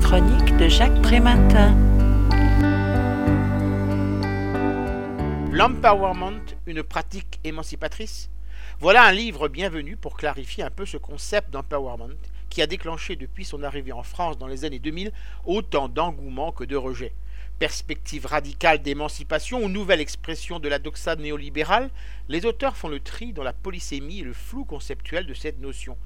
chronique de Jacques Prématin. L'empowerment, une pratique émancipatrice Voilà un livre bienvenu pour clarifier un peu ce concept d'empowerment qui a déclenché depuis son arrivée en France dans les années 2000 autant d'engouement que de rejet. Perspective radicale d'émancipation ou nouvelle expression de la doxa néolibérale, les auteurs font le tri dans la polysémie et le flou conceptuel de cette notion.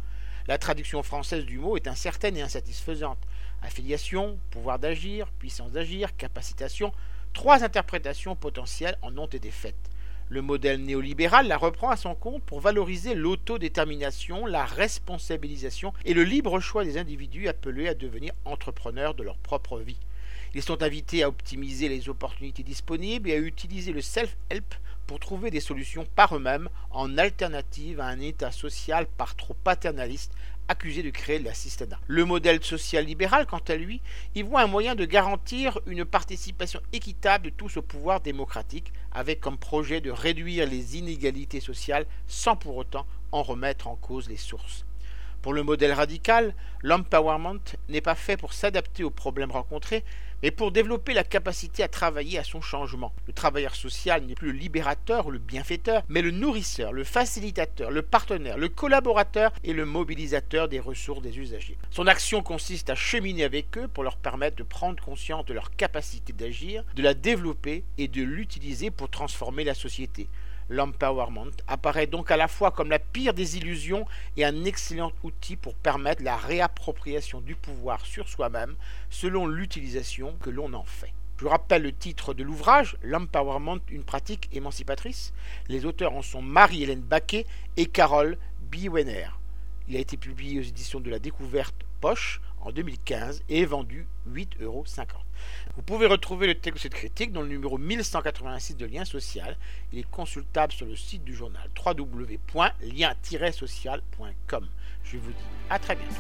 La traduction française du mot est incertaine et insatisfaisante. Affiliation, pouvoir d'agir, puissance d'agir, capacitation, trois interprétations potentielles en ont été faites. Le modèle néolibéral la reprend à son compte pour valoriser l'autodétermination, la responsabilisation et le libre choix des individus appelés à devenir entrepreneurs de leur propre vie. Ils sont invités à optimiser les opportunités disponibles et à utiliser le self-help pour trouver des solutions par eux-mêmes en alternative à un État social par trop paternaliste accusé de créer l'assistanat. Le modèle social libéral, quant à lui, y voit un moyen de garantir une participation équitable de tous au pouvoir démocratique, avec comme projet de réduire les inégalités sociales sans pour autant en remettre en cause les sources. Pour le modèle radical, l'empowerment n'est pas fait pour s'adapter aux problèmes rencontrés, mais pour développer la capacité à travailler à son changement. Le travailleur social n'est plus le libérateur ou le bienfaiteur, mais le nourrisseur, le facilitateur, le partenaire, le collaborateur et le mobilisateur des ressources des usagers. Son action consiste à cheminer avec eux pour leur permettre de prendre conscience de leur capacité d'agir, de la développer et de l'utiliser pour transformer la société. L'empowerment apparaît donc à la fois comme la pire des illusions et un excellent outil pour permettre la réappropriation du pouvoir sur soi-même selon l'utilisation que l'on en fait. Je rappelle le titre de l'ouvrage, L'empowerment, une pratique émancipatrice. Les auteurs en sont Marie-Hélène Baquet et Carole Biwener. Il a été publié aux éditions de la Découverte Poche en 2015 et vendu 8,50 euros. Vous pouvez retrouver le texte de cette critique dans le numéro 1186 de Lien Social. Il est consultable sur le site du journal www.lien-social.com. Je vous dis à très bientôt.